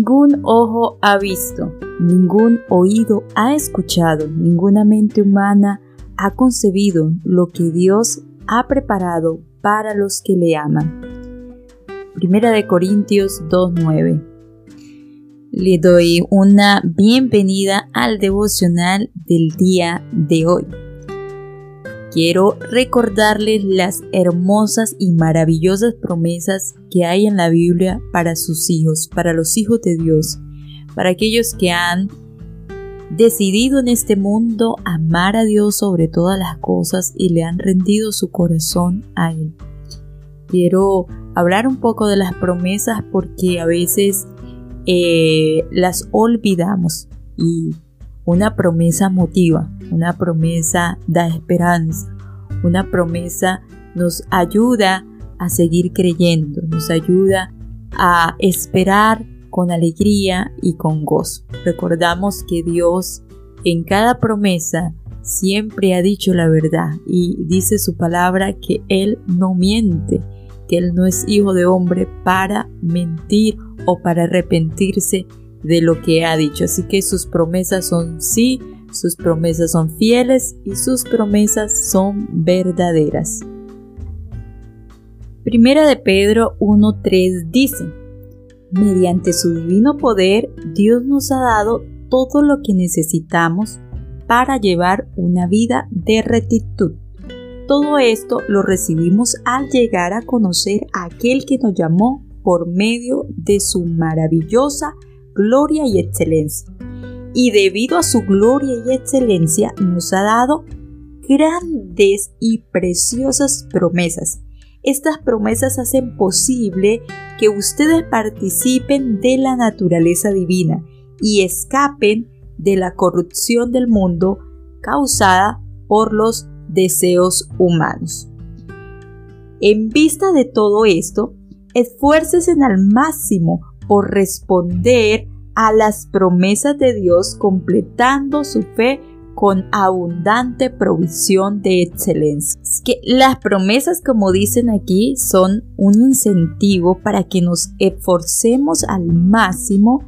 Ningún ojo ha visto, ningún oído ha escuchado, ninguna mente humana ha concebido lo que Dios ha preparado para los que le aman. Primera de Corintios 2.9 Le doy una bienvenida al devocional del día de hoy. Quiero recordarles las hermosas y maravillosas promesas que hay en la Biblia para sus hijos, para los hijos de Dios, para aquellos que han decidido en este mundo amar a Dios sobre todas las cosas y le han rendido su corazón a Él. Quiero hablar un poco de las promesas porque a veces eh, las olvidamos y una promesa motiva, una promesa da esperanza, una promesa nos ayuda a seguir creyendo, nos ayuda a esperar con alegría y con gozo. Recordamos que Dios en cada promesa siempre ha dicho la verdad y dice su palabra que Él no miente, que Él no es hijo de hombre para mentir o para arrepentirse de lo que ha dicho. Así que sus promesas son sí, sus promesas son fieles y sus promesas son verdaderas. Primera de Pedro 1.3 dice, mediante su divino poder, Dios nos ha dado todo lo que necesitamos para llevar una vida de rectitud. Todo esto lo recibimos al llegar a conocer a aquel que nos llamó por medio de su maravillosa gloria y excelencia. Y debido a su gloria y excelencia nos ha dado grandes y preciosas promesas. Estas promesas hacen posible que ustedes participen de la naturaleza divina y escapen de la corrupción del mundo causada por los deseos humanos. En vista de todo esto, esfuércese al máximo por responder a las promesas de Dios completando su fe con abundante provisión de excelencia. que las promesas, como dicen aquí, son un incentivo para que nos esforcemos al máximo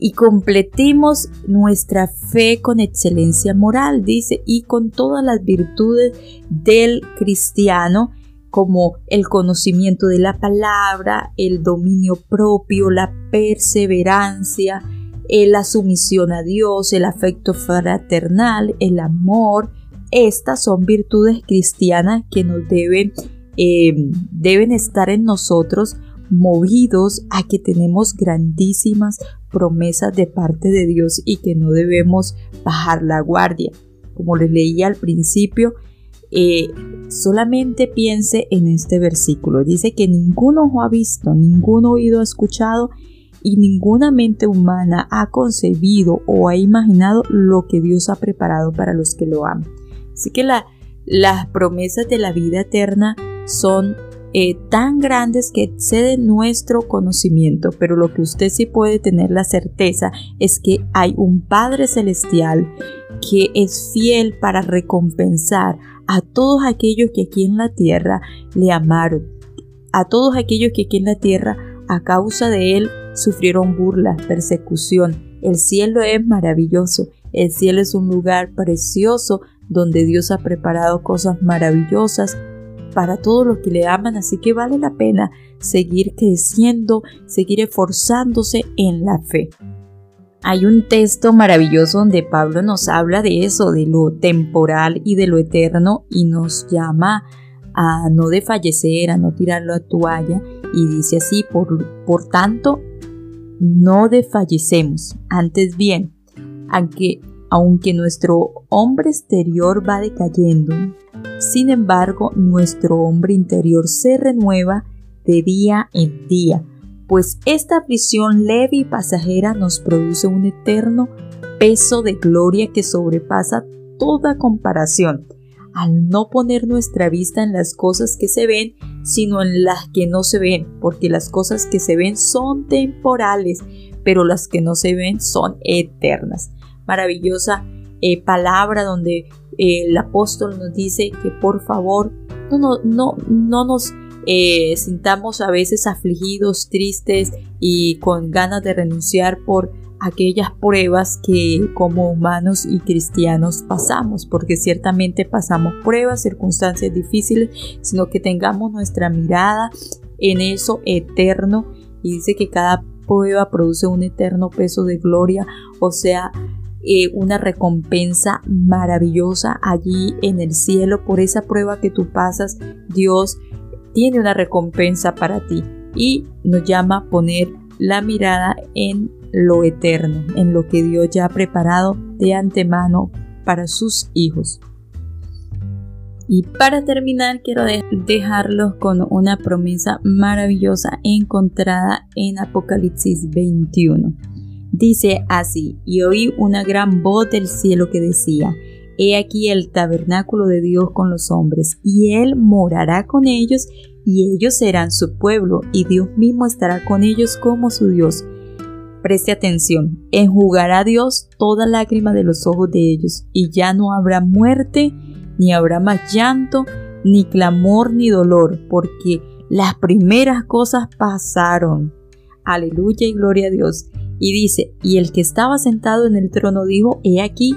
y completemos nuestra fe con excelencia moral, dice, y con todas las virtudes del cristiano como el conocimiento de la palabra, el dominio propio, la perseverancia, eh, la sumisión a Dios, el afecto fraternal, el amor. Estas son virtudes cristianas que nos deben, eh, deben estar en nosotros movidos a que tenemos grandísimas promesas de parte de Dios y que no debemos bajar la guardia. Como les leía al principio, eh, solamente piense en este versículo. Dice que ningún ojo ha visto, ningún oído ha escuchado y ninguna mente humana ha concebido o ha imaginado lo que Dios ha preparado para los que lo aman. Así que las promesas de la vida eterna son eh, tan grandes que exceden nuestro conocimiento, pero lo que usted sí puede tener la certeza es que hay un Padre Celestial que es fiel para recompensar a todos aquellos que aquí en la tierra le amaron, a todos aquellos que aquí en la tierra a causa de él sufrieron burla, persecución. El cielo es maravilloso, el cielo es un lugar precioso donde Dios ha preparado cosas maravillosas para todos los que le aman, así que vale la pena seguir creciendo, seguir esforzándose en la fe. Hay un texto maravilloso donde Pablo nos habla de eso, de lo temporal y de lo eterno y nos llama a no desfallecer, a no tirar la toalla y dice así, por, tanto, no desfallecemos, antes bien, aunque, aunque nuestro hombre exterior va decayendo, sin embargo, nuestro hombre interior se renueva de día en día pues esta aflicción leve y pasajera nos produce un eterno peso de gloria que sobrepasa toda comparación, al no poner nuestra vista en las cosas que se ven, sino en las que no se ven, porque las cosas que se ven son temporales, pero las que no se ven son eternas. Maravillosa eh, palabra donde eh, el apóstol nos dice que por favor no, no, no, no nos eh, sintamos a veces afligidos, tristes y con ganas de renunciar por aquellas pruebas que como humanos y cristianos pasamos, porque ciertamente pasamos pruebas, circunstancias difíciles, sino que tengamos nuestra mirada en eso eterno y dice que cada prueba produce un eterno peso de gloria, o sea, eh, una recompensa maravillosa allí en el cielo por esa prueba que tú pasas. Dios tiene una recompensa para ti y nos llama a poner la mirada en lo eterno, en lo que Dios ya ha preparado de antemano para sus hijos. Y para terminar, quiero dejarlos con una promesa maravillosa encontrada en Apocalipsis 21. Dice así, y oí una gran voz del cielo que decía, He aquí el tabernáculo de Dios con los hombres, y Él morará con ellos, y ellos serán su pueblo, y Dios mismo estará con ellos como su Dios Preste atención, enjugará Dios toda lágrima de los ojos de ellos, y ya no habrá muerte, ni habrá más llanto, ni clamor, ni dolor, porque las primeras cosas pasaron. Aleluya y gloria a Dios. Y dice, y el que estaba sentado en el trono dijo, he aquí,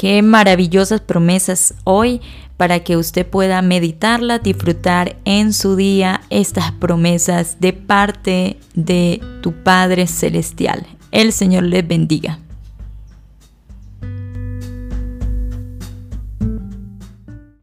Qué maravillosas promesas hoy para que usted pueda meditarla, disfrutar en su día estas promesas de parte de tu Padre Celestial. El Señor les bendiga.